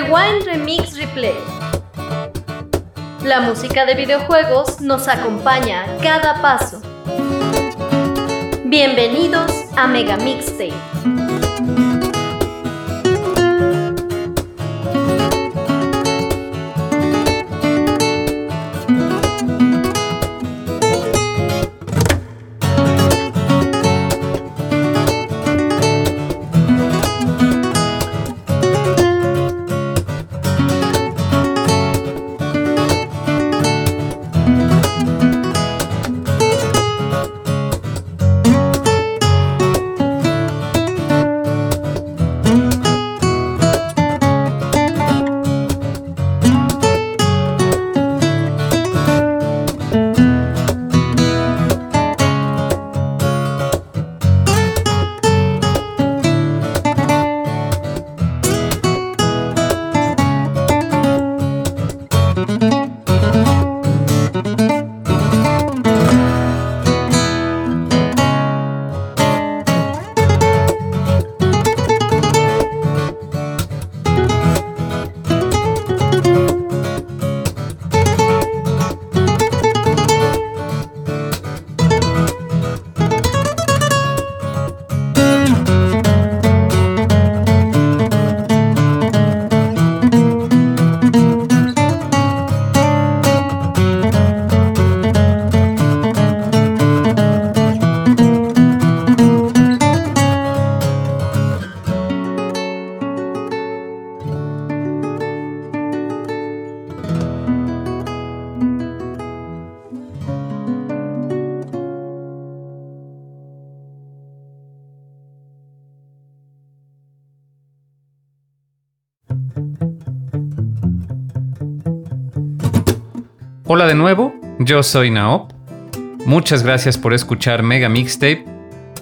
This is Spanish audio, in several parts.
Rewind Remix Replay. La música de videojuegos nos acompaña a cada paso. Bienvenidos a Mega Mixtape. De nuevo, yo soy Naop. Muchas gracias por escuchar Mega Mixtape.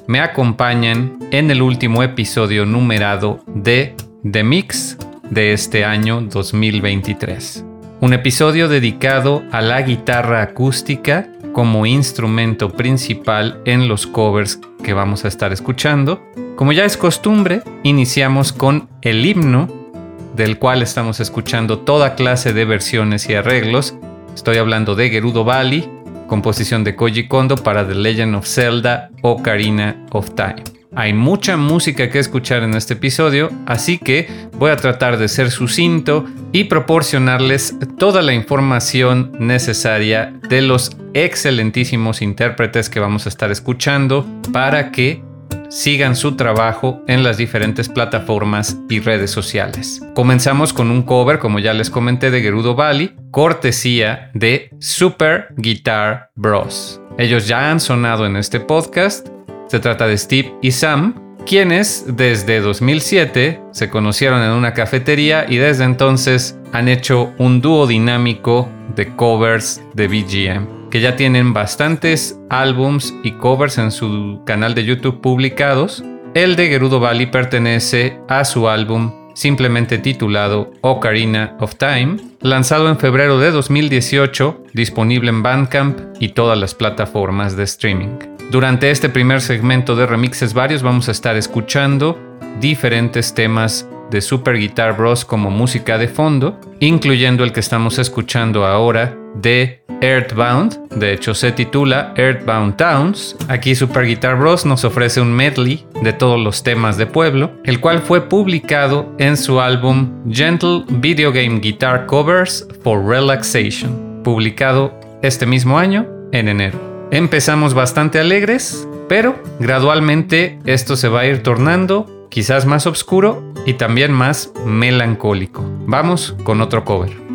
Me acompañan en el último episodio numerado de The Mix de este año 2023. Un episodio dedicado a la guitarra acústica como instrumento principal en los covers que vamos a estar escuchando. Como ya es costumbre, iniciamos con el himno, del cual estamos escuchando toda clase de versiones y arreglos Estoy hablando de Gerudo Valley, composición de Koji Kondo para The Legend of Zelda Ocarina of Time. Hay mucha música que escuchar en este episodio, así que voy a tratar de ser sucinto y proporcionarles toda la información necesaria de los excelentísimos intérpretes que vamos a estar escuchando para que sigan su trabajo en las diferentes plataformas y redes sociales. Comenzamos con un cover, como ya les comenté, de Gerudo Valley, cortesía de Super Guitar Bros. Ellos ya han sonado en este podcast. Se trata de Steve y Sam, quienes desde 2007 se conocieron en una cafetería y desde entonces han hecho un dúo dinámico de covers de BGM que ya tienen bastantes álbums y covers en su canal de YouTube publicados. El de Gerudo Valley pertenece a su álbum simplemente titulado Ocarina of Time, lanzado en febrero de 2018, disponible en Bandcamp y todas las plataformas de streaming. Durante este primer segmento de remixes varios vamos a estar escuchando diferentes temas de Super Guitar Bros como música de fondo, incluyendo el que estamos escuchando ahora de Earthbound, de hecho se titula Earthbound Towns. Aquí Super Guitar Bros nos ofrece un medley de todos los temas de pueblo, el cual fue publicado en su álbum Gentle Video Game Guitar Covers for Relaxation, publicado este mismo año en enero. Empezamos bastante alegres, pero gradualmente esto se va a ir tornando quizás más oscuro y también más melancólico. Vamos con otro cover.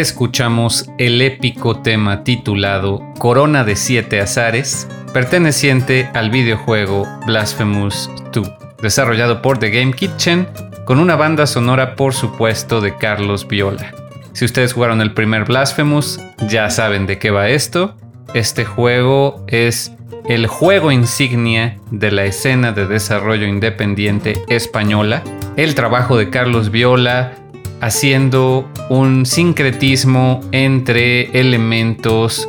Escuchamos el épico tema titulado Corona de Siete Azares, perteneciente al videojuego Blasphemous 2, desarrollado por The Game Kitchen, con una banda sonora por supuesto de Carlos Viola. Si ustedes jugaron el primer Blasphemous, ya saben de qué va esto. Este juego es el juego insignia de la escena de desarrollo independiente española. El trabajo de Carlos Viola haciendo un sincretismo entre elementos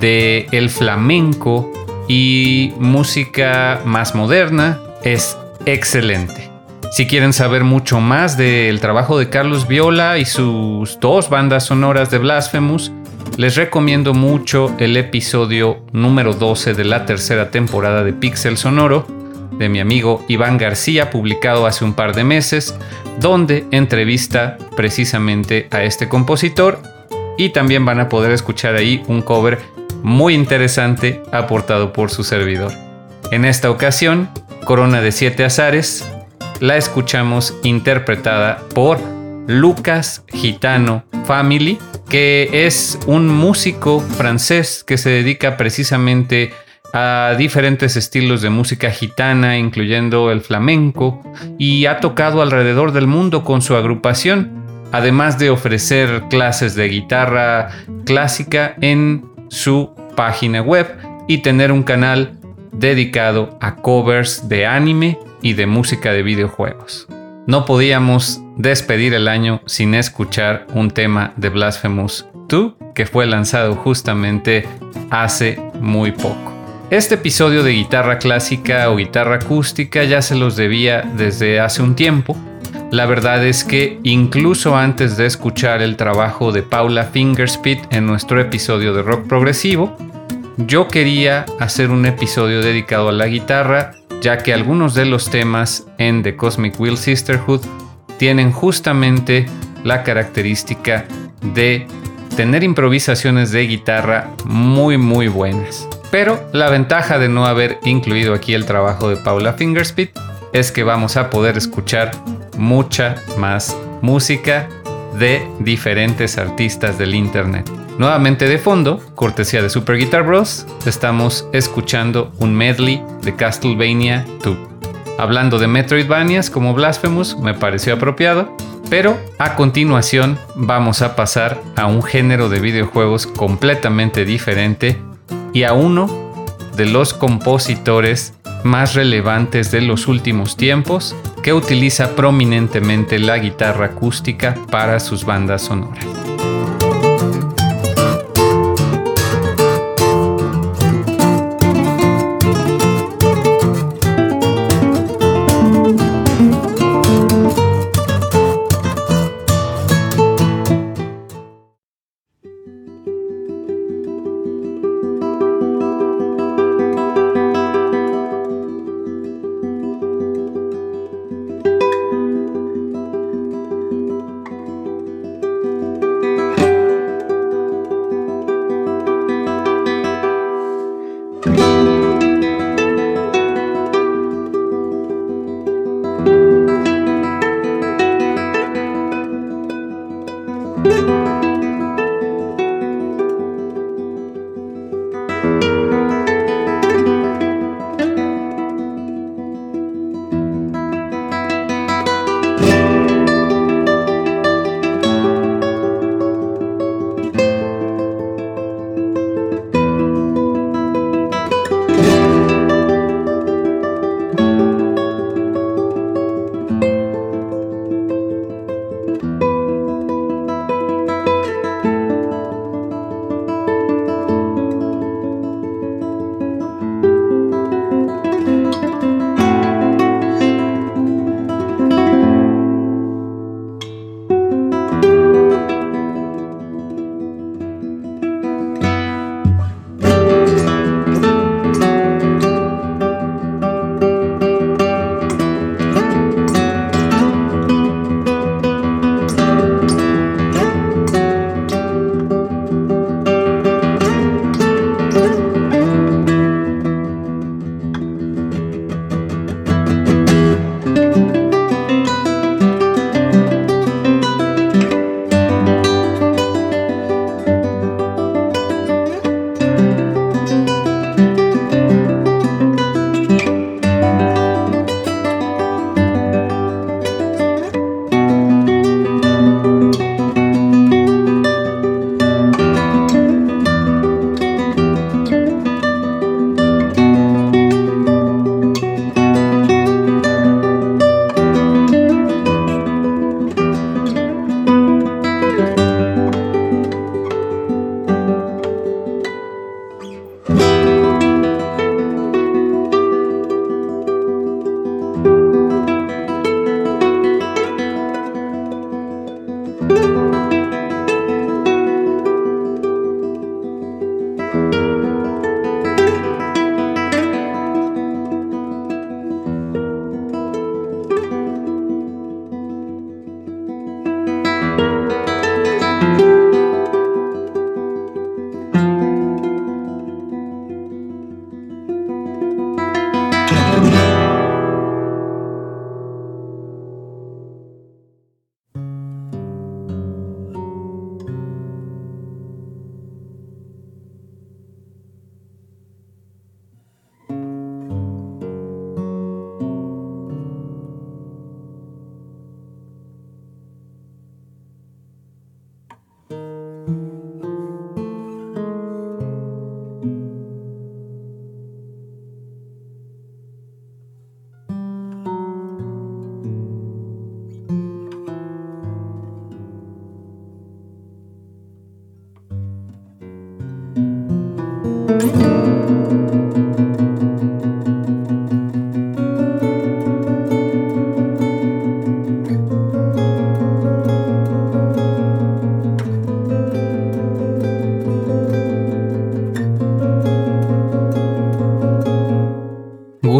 de el flamenco y música más moderna es excelente. Si quieren saber mucho más del trabajo de Carlos Viola y sus dos bandas sonoras de Blasphemous, les recomiendo mucho el episodio número 12 de la tercera temporada de Pixel Sonoro de mi amigo Iván García, publicado hace un par de meses, donde entrevista precisamente a este compositor y también van a poder escuchar ahí un cover muy interesante aportado por su servidor. En esta ocasión, Corona de Siete Azares, la escuchamos interpretada por Lucas Gitano Family, que es un músico francés que se dedica precisamente a diferentes estilos de música gitana, incluyendo el flamenco, y ha tocado alrededor del mundo con su agrupación, además de ofrecer clases de guitarra clásica en su página web y tener un canal dedicado a covers de anime y de música de videojuegos. No podíamos despedir el año sin escuchar un tema de Blasphemous 2 que fue lanzado justamente hace muy poco. Este episodio de guitarra clásica o guitarra acústica ya se los debía desde hace un tiempo. La verdad es que incluso antes de escuchar el trabajo de Paula Fingerspit en nuestro episodio de rock progresivo, yo quería hacer un episodio dedicado a la guitarra, ya que algunos de los temas en The Cosmic Wheel Sisterhood tienen justamente la característica de tener improvisaciones de guitarra muy muy buenas. Pero la ventaja de no haber incluido aquí el trabajo de Paula Fingerspit es que vamos a poder escuchar mucha más música de diferentes artistas del internet. Nuevamente de fondo, cortesía de Super Guitar Bros, estamos escuchando un medley de Castlevania 2. Hablando de Metroidvanias como Blasphemous, me pareció apropiado, pero a continuación vamos a pasar a un género de videojuegos completamente diferente y a uno de los compositores más relevantes de los últimos tiempos que utiliza prominentemente la guitarra acústica para sus bandas sonoras.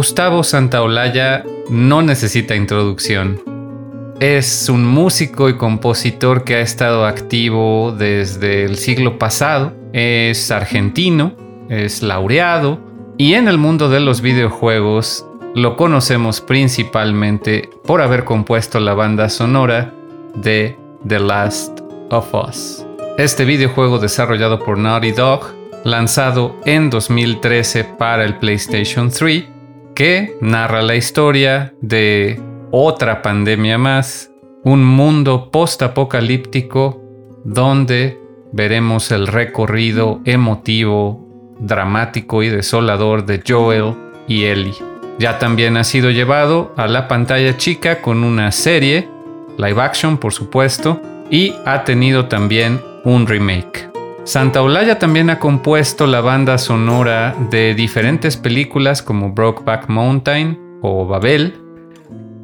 Gustavo Santaolalla no necesita introducción. Es un músico y compositor que ha estado activo desde el siglo pasado. Es argentino, es laureado y en el mundo de los videojuegos lo conocemos principalmente por haber compuesto la banda sonora de The Last of Us. Este videojuego desarrollado por Naughty Dog, lanzado en 2013 para el PlayStation 3, que narra la historia de otra pandemia más, un mundo post-apocalíptico donde veremos el recorrido emotivo, dramático y desolador de Joel y Ellie. Ya también ha sido llevado a la pantalla chica con una serie, live action por supuesto, y ha tenido también un remake. Santa Olaya también ha compuesto la banda sonora de diferentes películas como Brokeback Mountain o Babel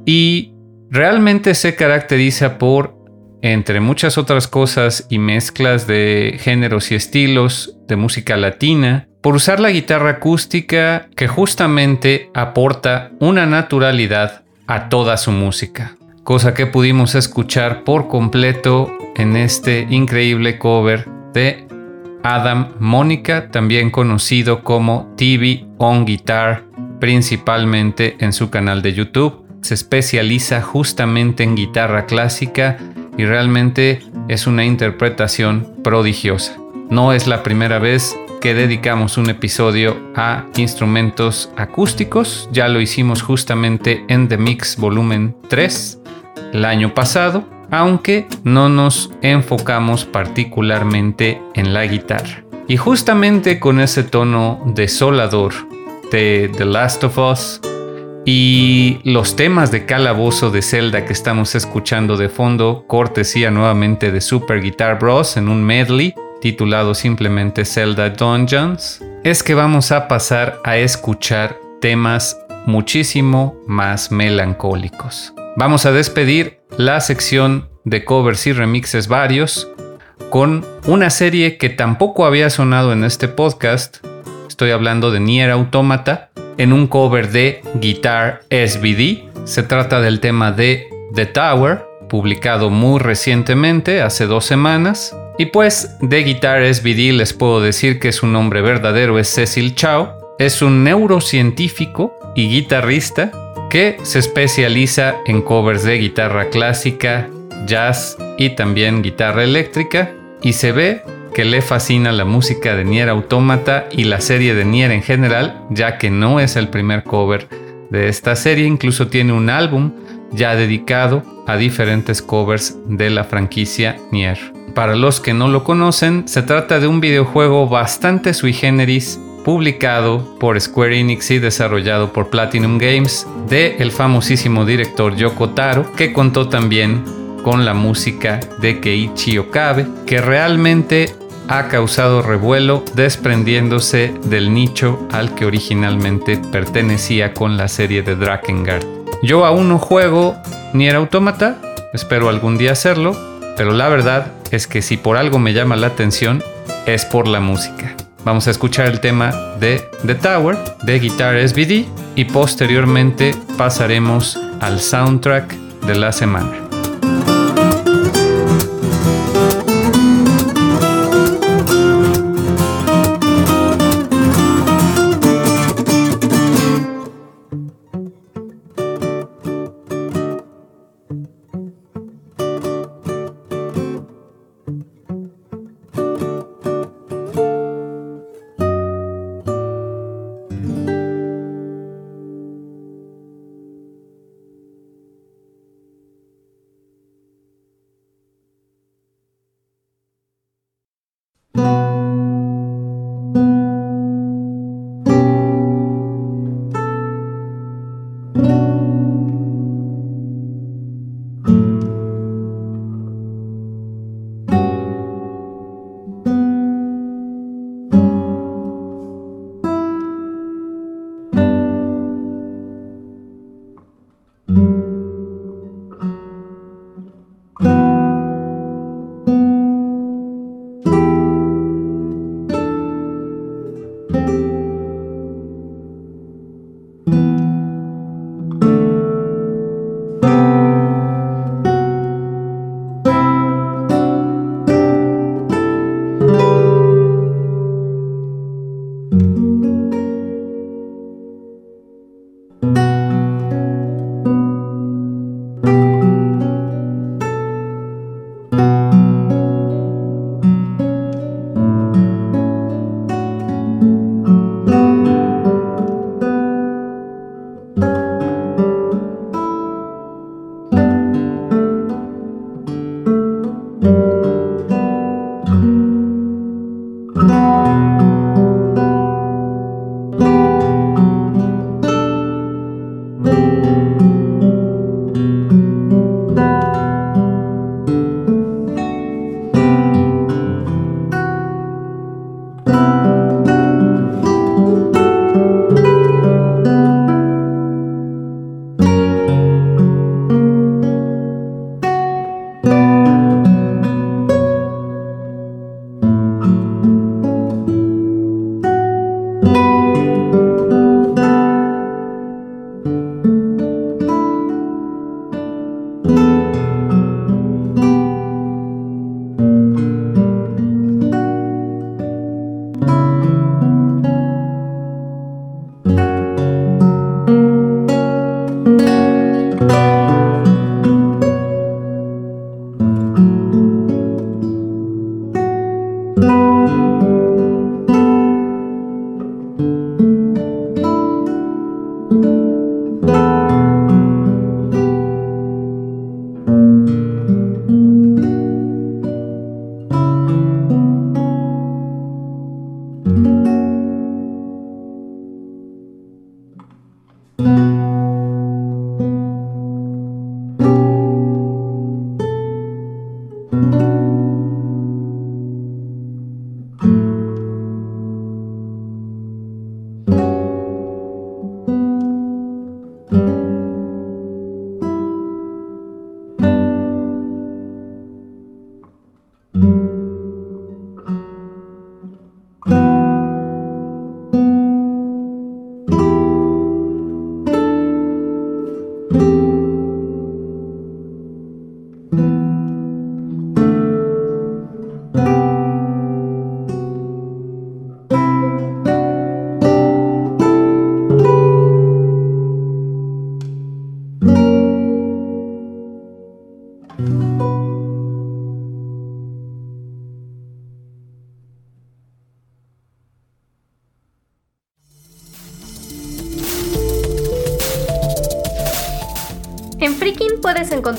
y realmente se caracteriza por, entre muchas otras cosas y mezclas de géneros y estilos de música latina, por usar la guitarra acústica que justamente aporta una naturalidad a toda su música, cosa que pudimos escuchar por completo en este increíble cover de Adam Mónica, también conocido como TV on Guitar, principalmente en su canal de YouTube. Se especializa justamente en guitarra clásica y realmente es una interpretación prodigiosa. No es la primera vez que dedicamos un episodio a instrumentos acústicos, ya lo hicimos justamente en The Mix Volumen 3 el año pasado aunque no nos enfocamos particularmente en la guitarra. Y justamente con ese tono desolador de The Last of Us y los temas de calabozo de Zelda que estamos escuchando de fondo, cortesía nuevamente de Super Guitar Bros. en un medley titulado simplemente Zelda Dungeons, es que vamos a pasar a escuchar temas muchísimo más melancólicos. Vamos a despedir la sección de covers y remixes varios con una serie que tampoco había sonado en este podcast. Estoy hablando de Nier Automata en un cover de Guitar SVD. Se trata del tema de The Tower, publicado muy recientemente, hace dos semanas. Y pues de Guitar SVD les puedo decir que su nombre verdadero es Cecil Chow. Es un neurocientífico y guitarrista que se especializa en covers de guitarra clásica, jazz y también guitarra eléctrica y se ve que le fascina la música de Nier Automata y la serie de Nier en general, ya que no es el primer cover de esta serie, incluso tiene un álbum ya dedicado a diferentes covers de la franquicia Nier. Para los que no lo conocen, se trata de un videojuego bastante sui generis publicado por Square Enix y desarrollado por Platinum Games, de el famosísimo director Yoko Taro, que contó también con la música de Keiichi Okabe, que realmente ha causado revuelo desprendiéndose del nicho al que originalmente pertenecía con la serie de Drakengard. Yo aún no juego ni era Automata, espero algún día hacerlo, pero la verdad es que si por algo me llama la atención es por la música. Vamos a escuchar el tema de The Tower de Guitar SVD y posteriormente pasaremos al soundtrack de la semana.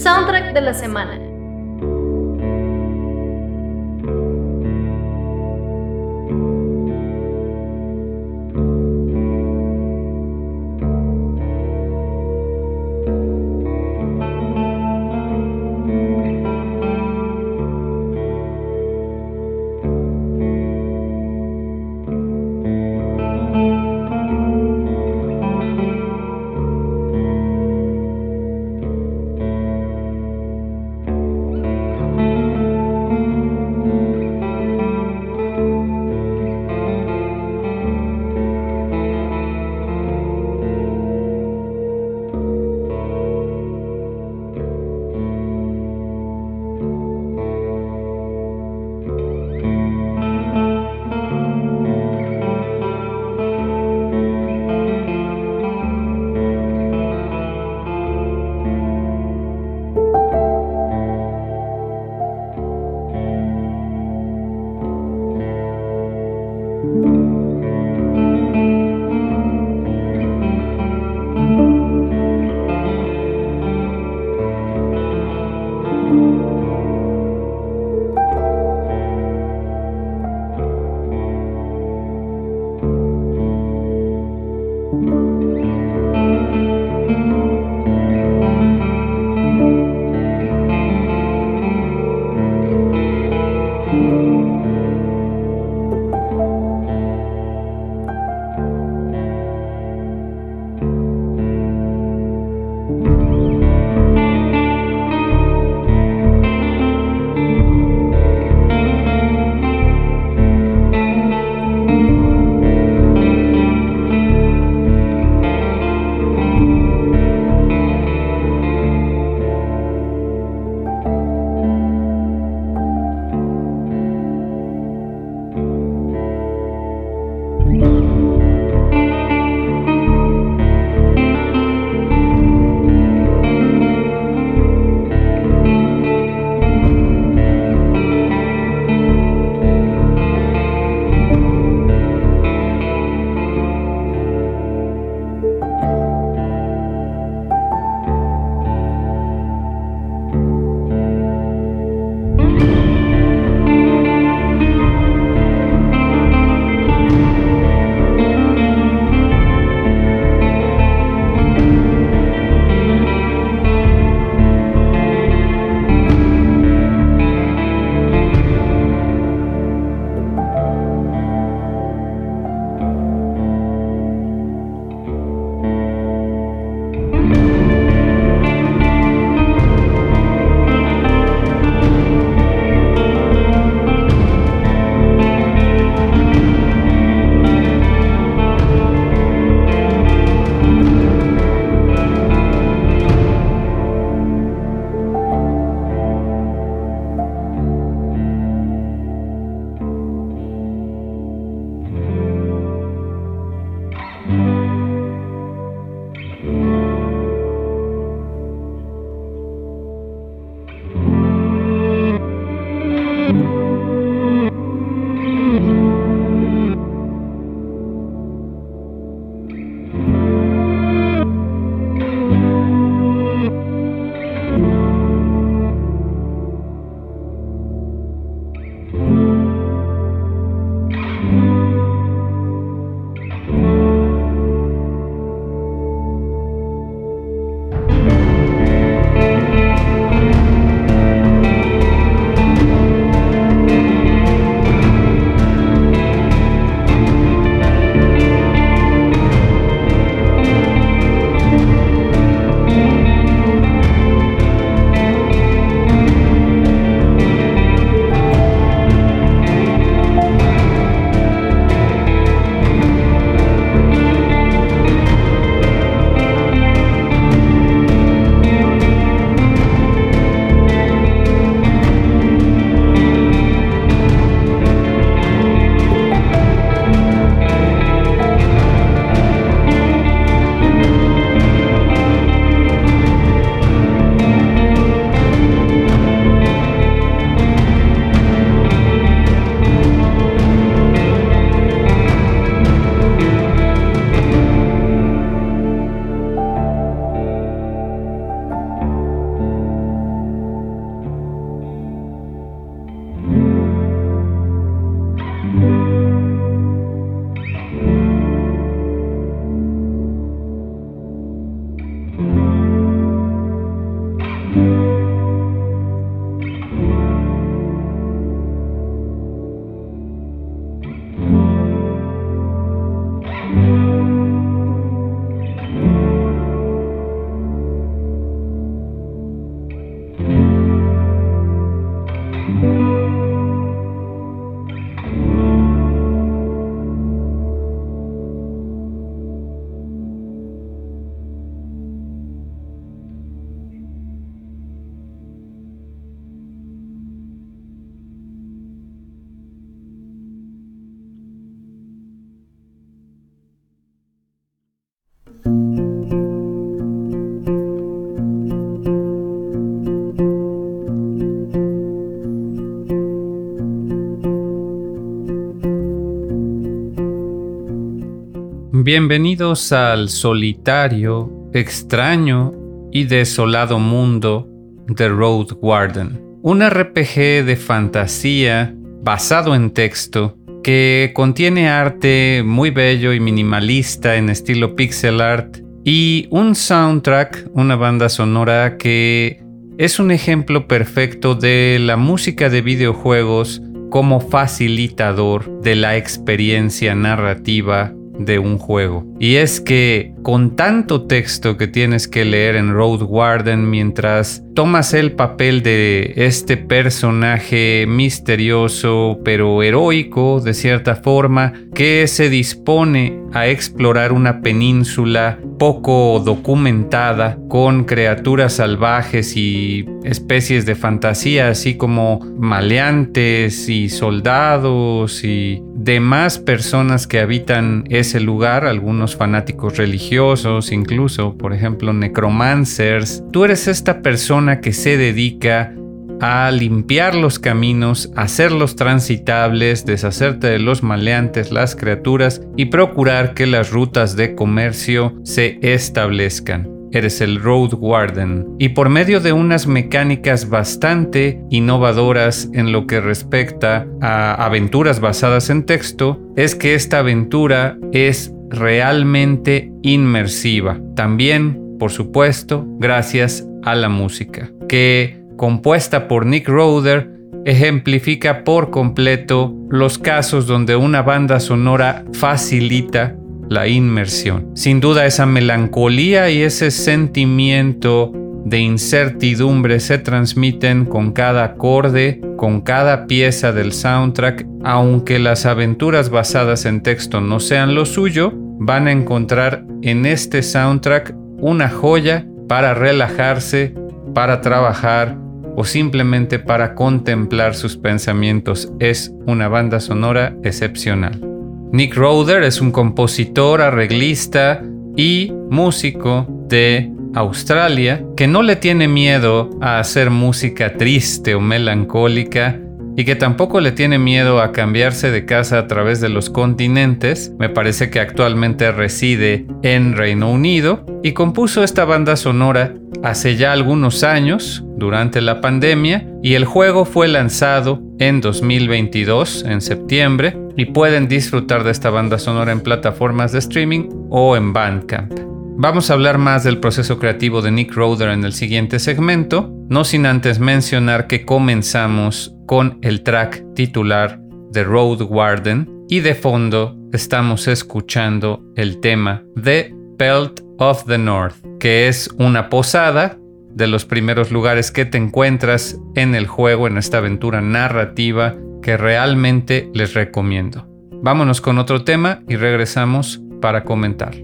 Soundtrack de la semana. Bienvenidos al solitario, extraño y desolado mundo de Road Warden, un RPG de fantasía basado en texto que contiene arte muy bello y minimalista en estilo pixel art y un soundtrack, una banda sonora que es un ejemplo perfecto de la música de videojuegos como facilitador de la experiencia narrativa de un juego. Y es que con tanto texto que tienes que leer en Road Warden mientras tomas el papel de este personaje misterioso pero heroico de cierta forma que se dispone a explorar una península poco documentada con criaturas salvajes y especies de fantasía así como maleantes y soldados y demás personas que habitan ese lugar, algunos fanáticos religiosos, incluso, por ejemplo, necromancers. Tú eres esta persona que se dedica a limpiar los caminos, hacerlos transitables, deshacerte de los maleantes, las criaturas y procurar que las rutas de comercio se establezcan eres el Road Warden. Y por medio de unas mecánicas bastante innovadoras en lo que respecta a aventuras basadas en texto, es que esta aventura es realmente inmersiva. También, por supuesto, gracias a la música, que compuesta por Nick Roder, ejemplifica por completo los casos donde una banda sonora facilita la inmersión. Sin duda esa melancolía y ese sentimiento de incertidumbre se transmiten con cada acorde, con cada pieza del soundtrack, aunque las aventuras basadas en texto no sean lo suyo, van a encontrar en este soundtrack una joya para relajarse, para trabajar o simplemente para contemplar sus pensamientos. Es una banda sonora excepcional. Nick Roder es un compositor, arreglista y músico de Australia que no le tiene miedo a hacer música triste o melancólica y que tampoco le tiene miedo a cambiarse de casa a través de los continentes. Me parece que actualmente reside en Reino Unido y compuso esta banda sonora hace ya algunos años, durante la pandemia, y el juego fue lanzado en 2022, en septiembre, y pueden disfrutar de esta banda sonora en plataformas de streaming o en Bandcamp. Vamos a hablar más del proceso creativo de Nick Roder en el siguiente segmento, no sin antes mencionar que comenzamos con el track titular de Road Warden y de fondo estamos escuchando el tema de Belt of the North, que es una posada de los primeros lugares que te encuentras en el juego, en esta aventura narrativa que realmente les recomiendo. Vámonos con otro tema y regresamos para comentar.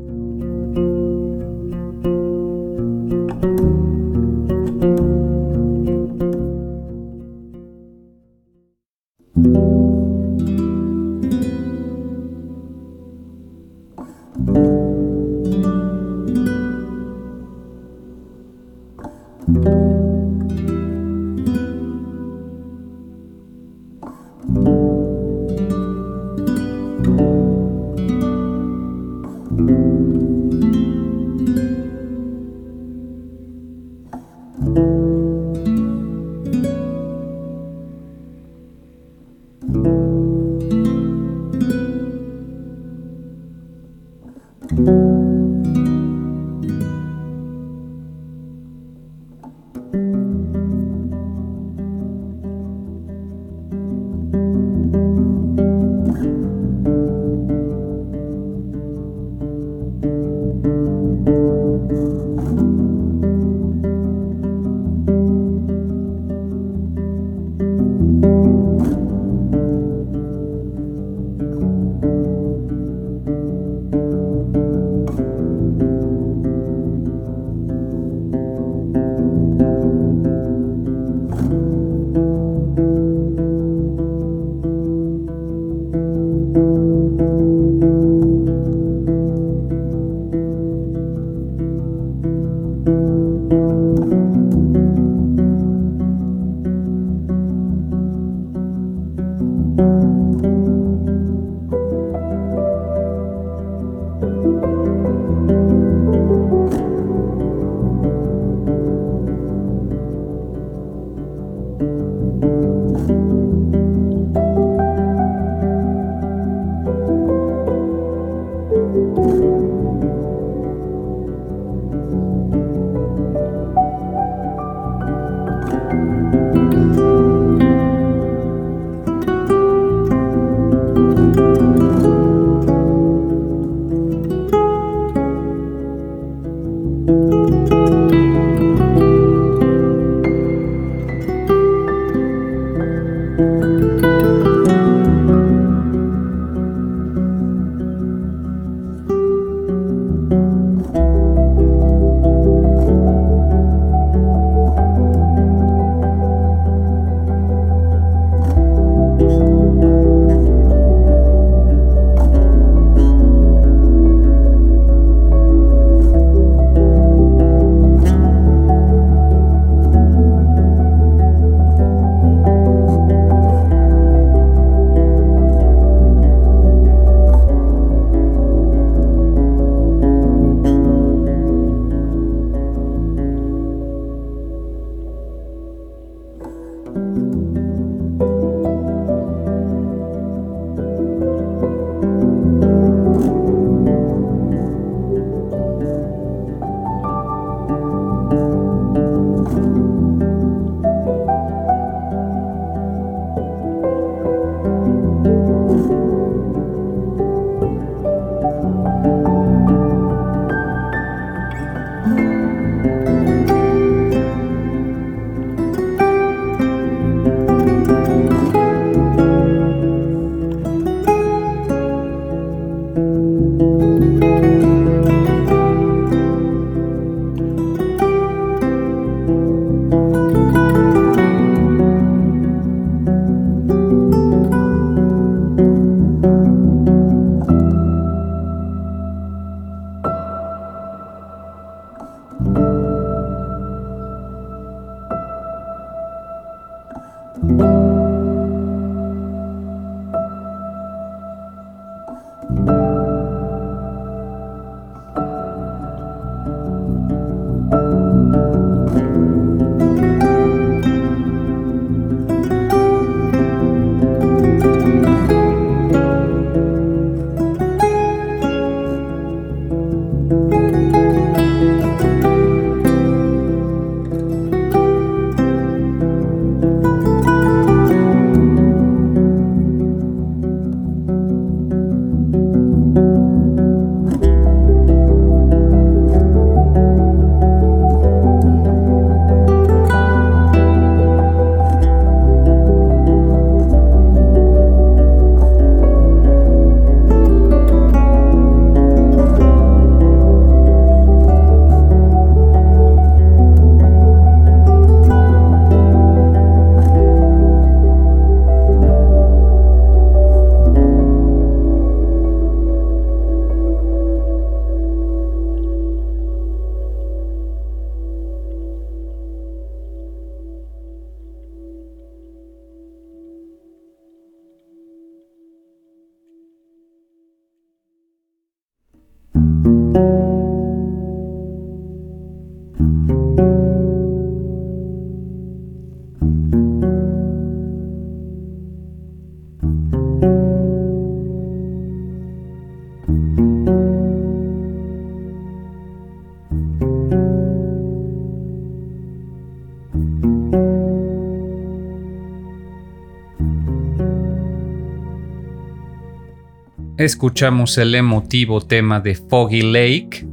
Escuchamos el emotivo tema de Foggy Lake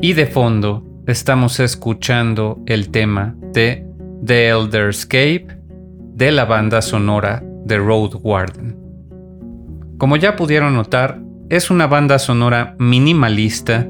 y de fondo estamos escuchando el tema de The Elderscape de la banda sonora de Road Warden. Como ya pudieron notar, es una banda sonora minimalista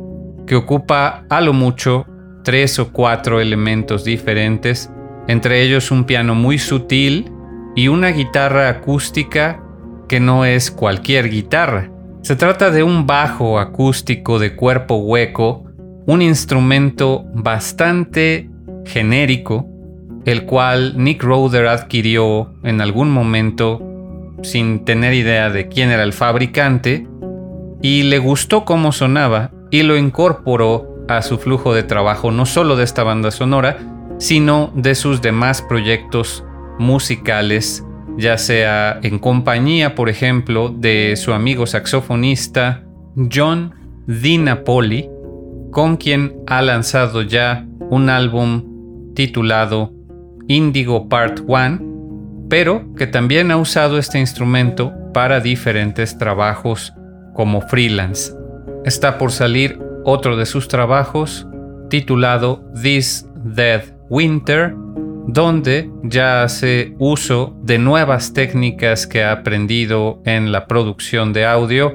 que ocupa a lo mucho tres o cuatro elementos diferentes, entre ellos un piano muy sutil y una guitarra acústica que no es cualquier guitarra. Se trata de un bajo acústico de cuerpo hueco, un instrumento bastante genérico, el cual Nick Roder adquirió en algún momento sin tener idea de quién era el fabricante, y le gustó cómo sonaba y lo incorporó a su flujo de trabajo no solo de esta banda sonora, sino de sus demás proyectos musicales, ya sea en compañía, por ejemplo, de su amigo saxofonista John DiNapoli, con quien ha lanzado ya un álbum titulado Indigo Part 1, pero que también ha usado este instrumento para diferentes trabajos como freelance. Está por salir otro de sus trabajos titulado This Dead Winter, donde ya hace uso de nuevas técnicas que ha aprendido en la producción de audio,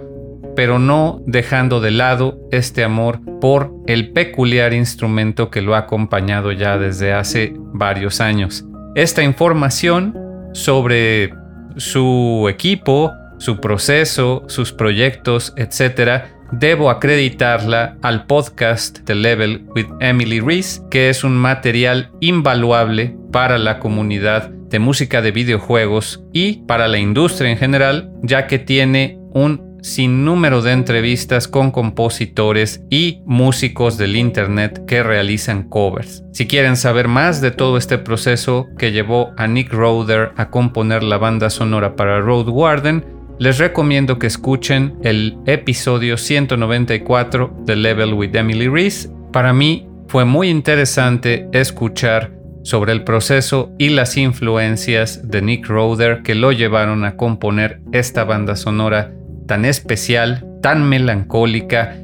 pero no dejando de lado este amor por el peculiar instrumento que lo ha acompañado ya desde hace varios años. Esta información sobre su equipo, su proceso, sus proyectos, etc., debo acreditarla al podcast The Level with Emily Reese, que es un material invaluable para la comunidad de música de videojuegos y para la industria en general, ya que tiene un sinnúmero de entrevistas con compositores y músicos del Internet que realizan covers. Si quieren saber más de todo este proceso que llevó a Nick Roder a componer la banda sonora para Road Warden, les recomiendo que escuchen el episodio 194 de Level with Emily Reese. Para mí fue muy interesante escuchar sobre el proceso y las influencias de Nick Roder que lo llevaron a componer esta banda sonora tan especial, tan melancólica.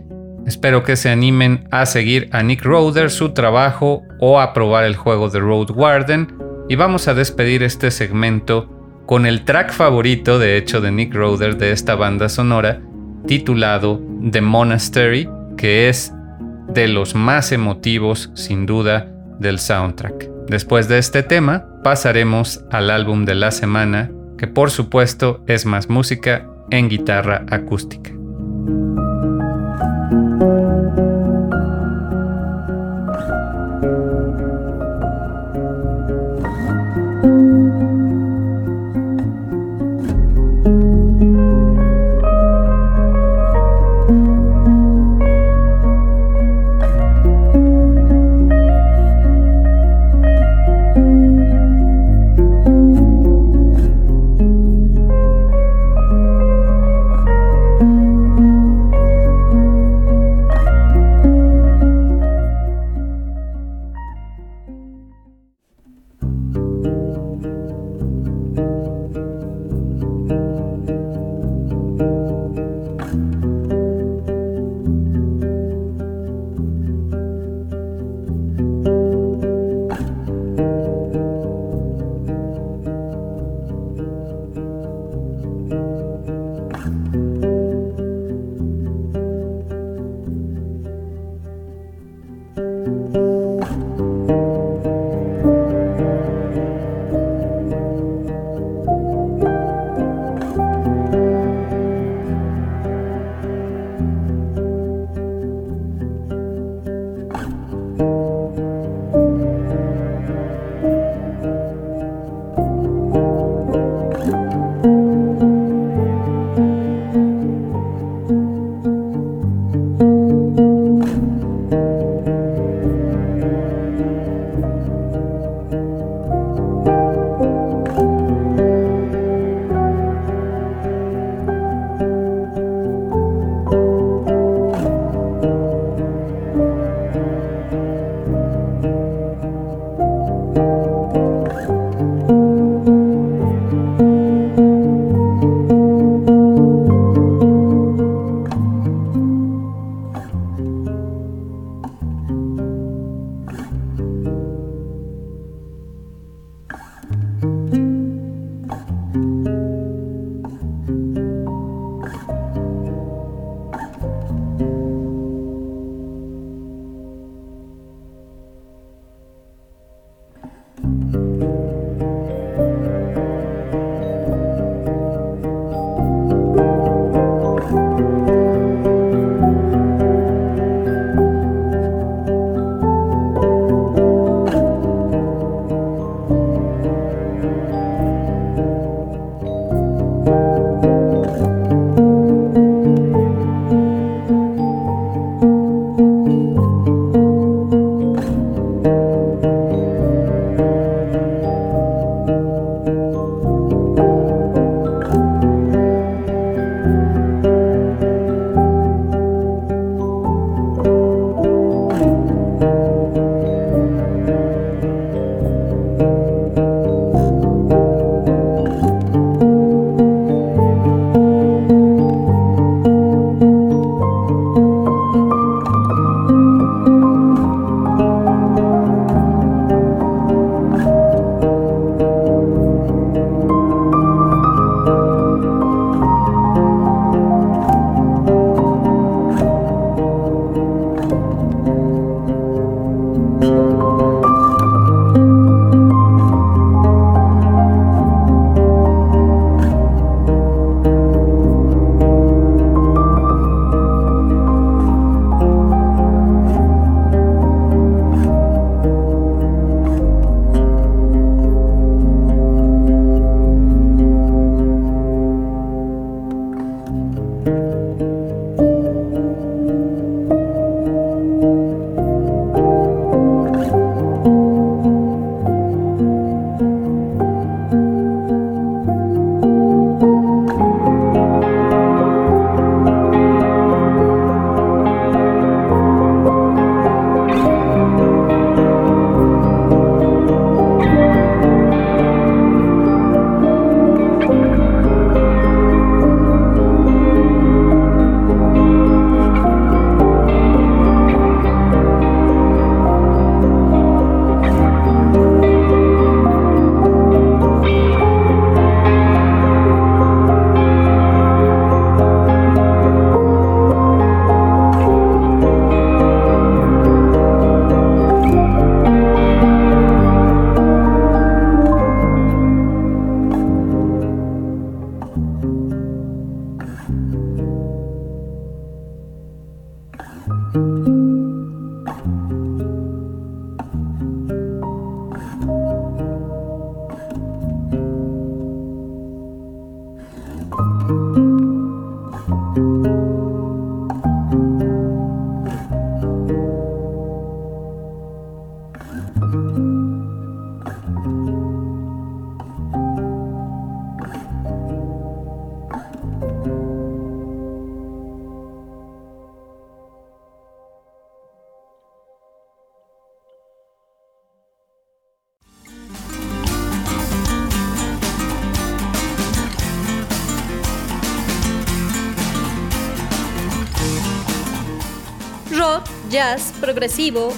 Espero que se animen a seguir a Nick Roder, su trabajo o a probar el juego de Road Warden. Y vamos a despedir este segmento con el track favorito de hecho de Nick Roder de esta banda sonora, titulado The Monastery, que es de los más emotivos sin duda del soundtrack. Después de este tema, pasaremos al álbum de la semana, que por supuesto es más música en guitarra acústica.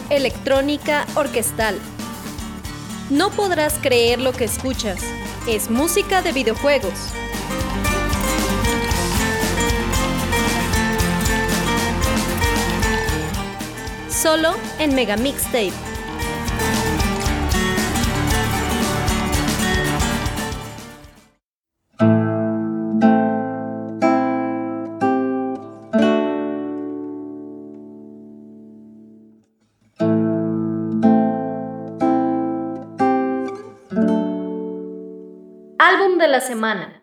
Electrónica, orquestal. No podrás creer lo que escuchas. Es música de videojuegos. Solo en Mega Mixtape. La semana.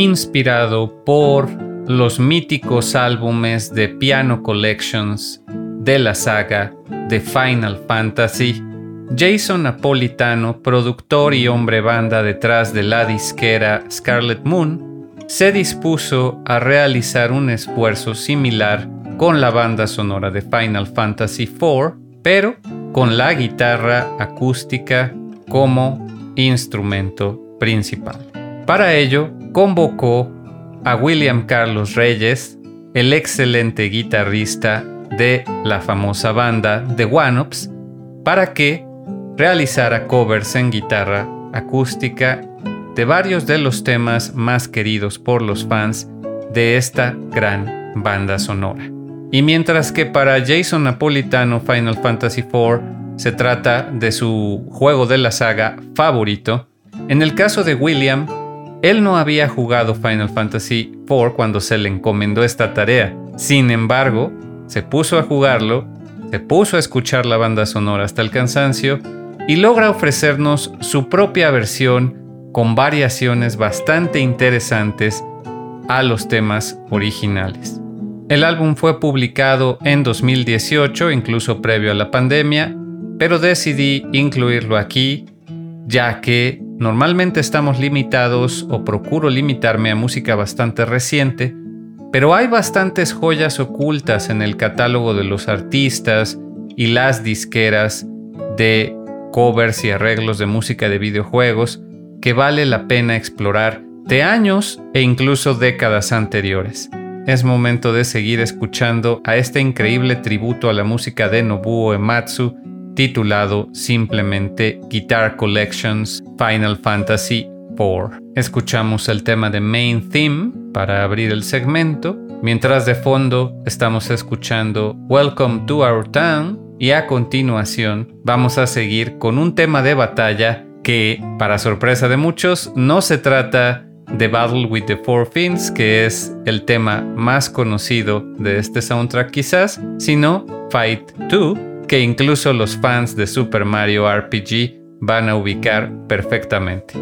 Inspirado por los míticos álbumes de Piano Collections de la saga de Final Fantasy, Jason Napolitano, productor y hombre banda detrás de la disquera Scarlet Moon, se dispuso a realizar un esfuerzo similar con la banda sonora de Final Fantasy IV, pero con la guitarra acústica como instrumento principal. Para ello, convocó a William Carlos Reyes, el excelente guitarrista de la famosa banda The One Ups, para que realizara covers en guitarra acústica de varios de los temas más queridos por los fans de esta gran banda sonora. Y mientras que para Jason Napolitano Final Fantasy IV se trata de su juego de la saga favorito, en el caso de William, él no había jugado Final Fantasy IV cuando se le encomendó esta tarea. Sin embargo, se puso a jugarlo, se puso a escuchar la banda sonora hasta el cansancio y logra ofrecernos su propia versión con variaciones bastante interesantes a los temas originales. El álbum fue publicado en 2018, incluso previo a la pandemia, pero decidí incluirlo aquí, ya que normalmente estamos limitados o procuro limitarme a música bastante reciente, pero hay bastantes joyas ocultas en el catálogo de los artistas y las disqueras de covers y arreglos de música de videojuegos que vale la pena explorar de años e incluso décadas anteriores. Es momento de seguir escuchando a este increíble tributo a la música de Nobuo Ematsu titulado simplemente Guitar Collections Final Fantasy IV. Escuchamos el tema de Main Theme para abrir el segmento, mientras de fondo estamos escuchando Welcome to Our Town y a continuación vamos a seguir con un tema de batalla que, para sorpresa de muchos, no se trata The Battle with the Four Fins, que es el tema más conocido de este soundtrack quizás, sino Fight 2, que incluso los fans de Super Mario RPG van a ubicar perfectamente.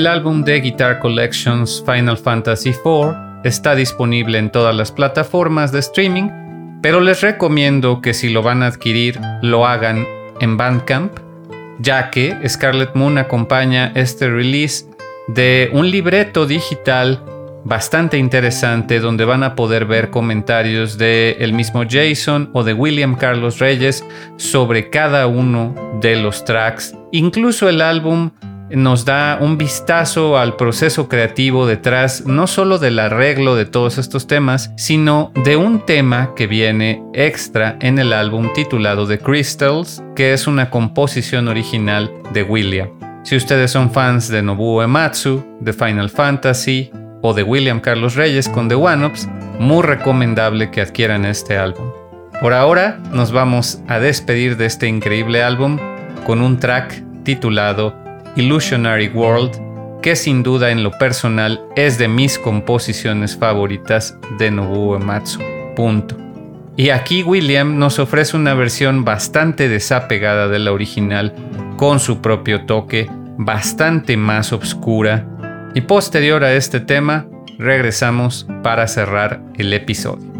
El álbum de Guitar Collections Final Fantasy IV está disponible en todas las plataformas de streaming, pero les recomiendo que si lo van a adquirir lo hagan en Bandcamp, ya que Scarlet Moon acompaña este release de un libreto digital bastante interesante donde van a poder ver comentarios de el mismo Jason o de William Carlos Reyes sobre cada uno de los tracks. Incluso el álbum nos da un vistazo al proceso creativo detrás no solo del arreglo de todos estos temas, sino de un tema que viene extra en el álbum titulado The Crystals, que es una composición original de William. Si ustedes son fans de Nobuo Ematsu, de Final Fantasy o de William Carlos Reyes con The One-Ups, muy recomendable que adquieran este álbum. Por ahora nos vamos a despedir de este increíble álbum con un track titulado Illusionary World, que sin duda en lo personal es de mis composiciones favoritas de Nobuo Ematsu. Punto. Y aquí William nos ofrece una versión bastante desapegada de la original, con su propio toque, bastante más oscura. Y posterior a este tema, regresamos para cerrar el episodio.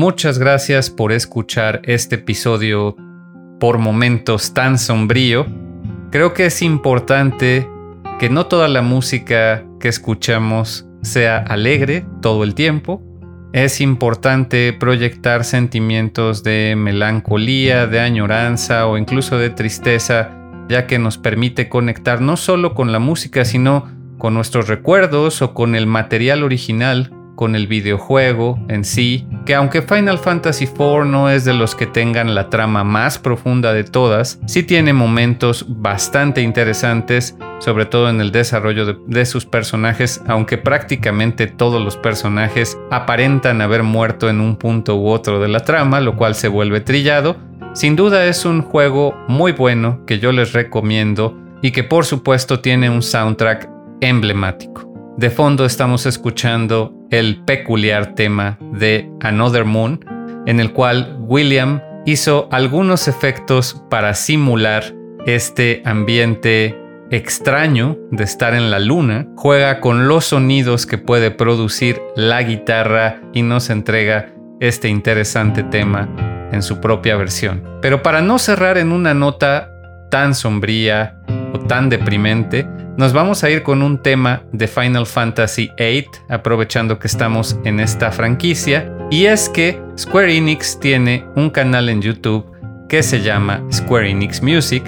Muchas gracias por escuchar este episodio por momentos tan sombrío. Creo que es importante que no toda la música que escuchamos sea alegre todo el tiempo. Es importante proyectar sentimientos de melancolía, de añoranza o incluso de tristeza, ya que nos permite conectar no solo con la música, sino con nuestros recuerdos o con el material original con el videojuego en sí, que aunque Final Fantasy IV no es de los que tengan la trama más profunda de todas, sí tiene momentos bastante interesantes, sobre todo en el desarrollo de, de sus personajes, aunque prácticamente todos los personajes aparentan haber muerto en un punto u otro de la trama, lo cual se vuelve trillado. Sin duda es un juego muy bueno que yo les recomiendo y que por supuesto tiene un soundtrack emblemático. De fondo estamos escuchando el peculiar tema de Another Moon, en el cual William hizo algunos efectos para simular este ambiente extraño de estar en la luna, juega con los sonidos que puede producir la guitarra y nos entrega este interesante tema en su propia versión. Pero para no cerrar en una nota tan sombría o tan deprimente, nos vamos a ir con un tema de Final Fantasy VIII, aprovechando que estamos en esta franquicia, y es que Square Enix tiene un canal en YouTube que se llama Square Enix Music,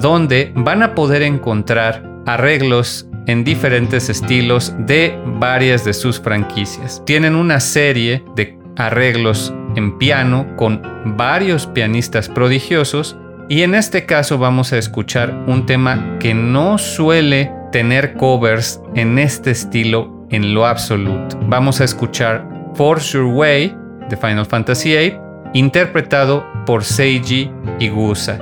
donde van a poder encontrar arreglos en diferentes estilos de varias de sus franquicias. Tienen una serie de arreglos en piano con varios pianistas prodigiosos y en este caso vamos a escuchar un tema que no suele tener covers en este estilo en lo absoluto. Vamos a escuchar Force Your Way de Final Fantasy VIII, interpretado por Seiji Igusa,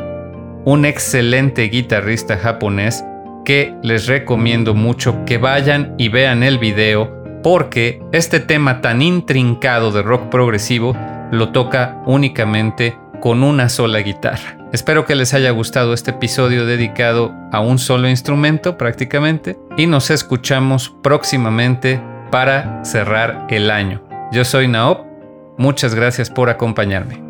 un excelente guitarrista japonés que les recomiendo mucho que vayan y vean el video porque este tema tan intrincado de rock progresivo lo toca únicamente con una sola guitarra. Espero que les haya gustado este episodio dedicado a un solo instrumento prácticamente y nos escuchamos próximamente para cerrar el año. Yo soy Naop, muchas gracias por acompañarme.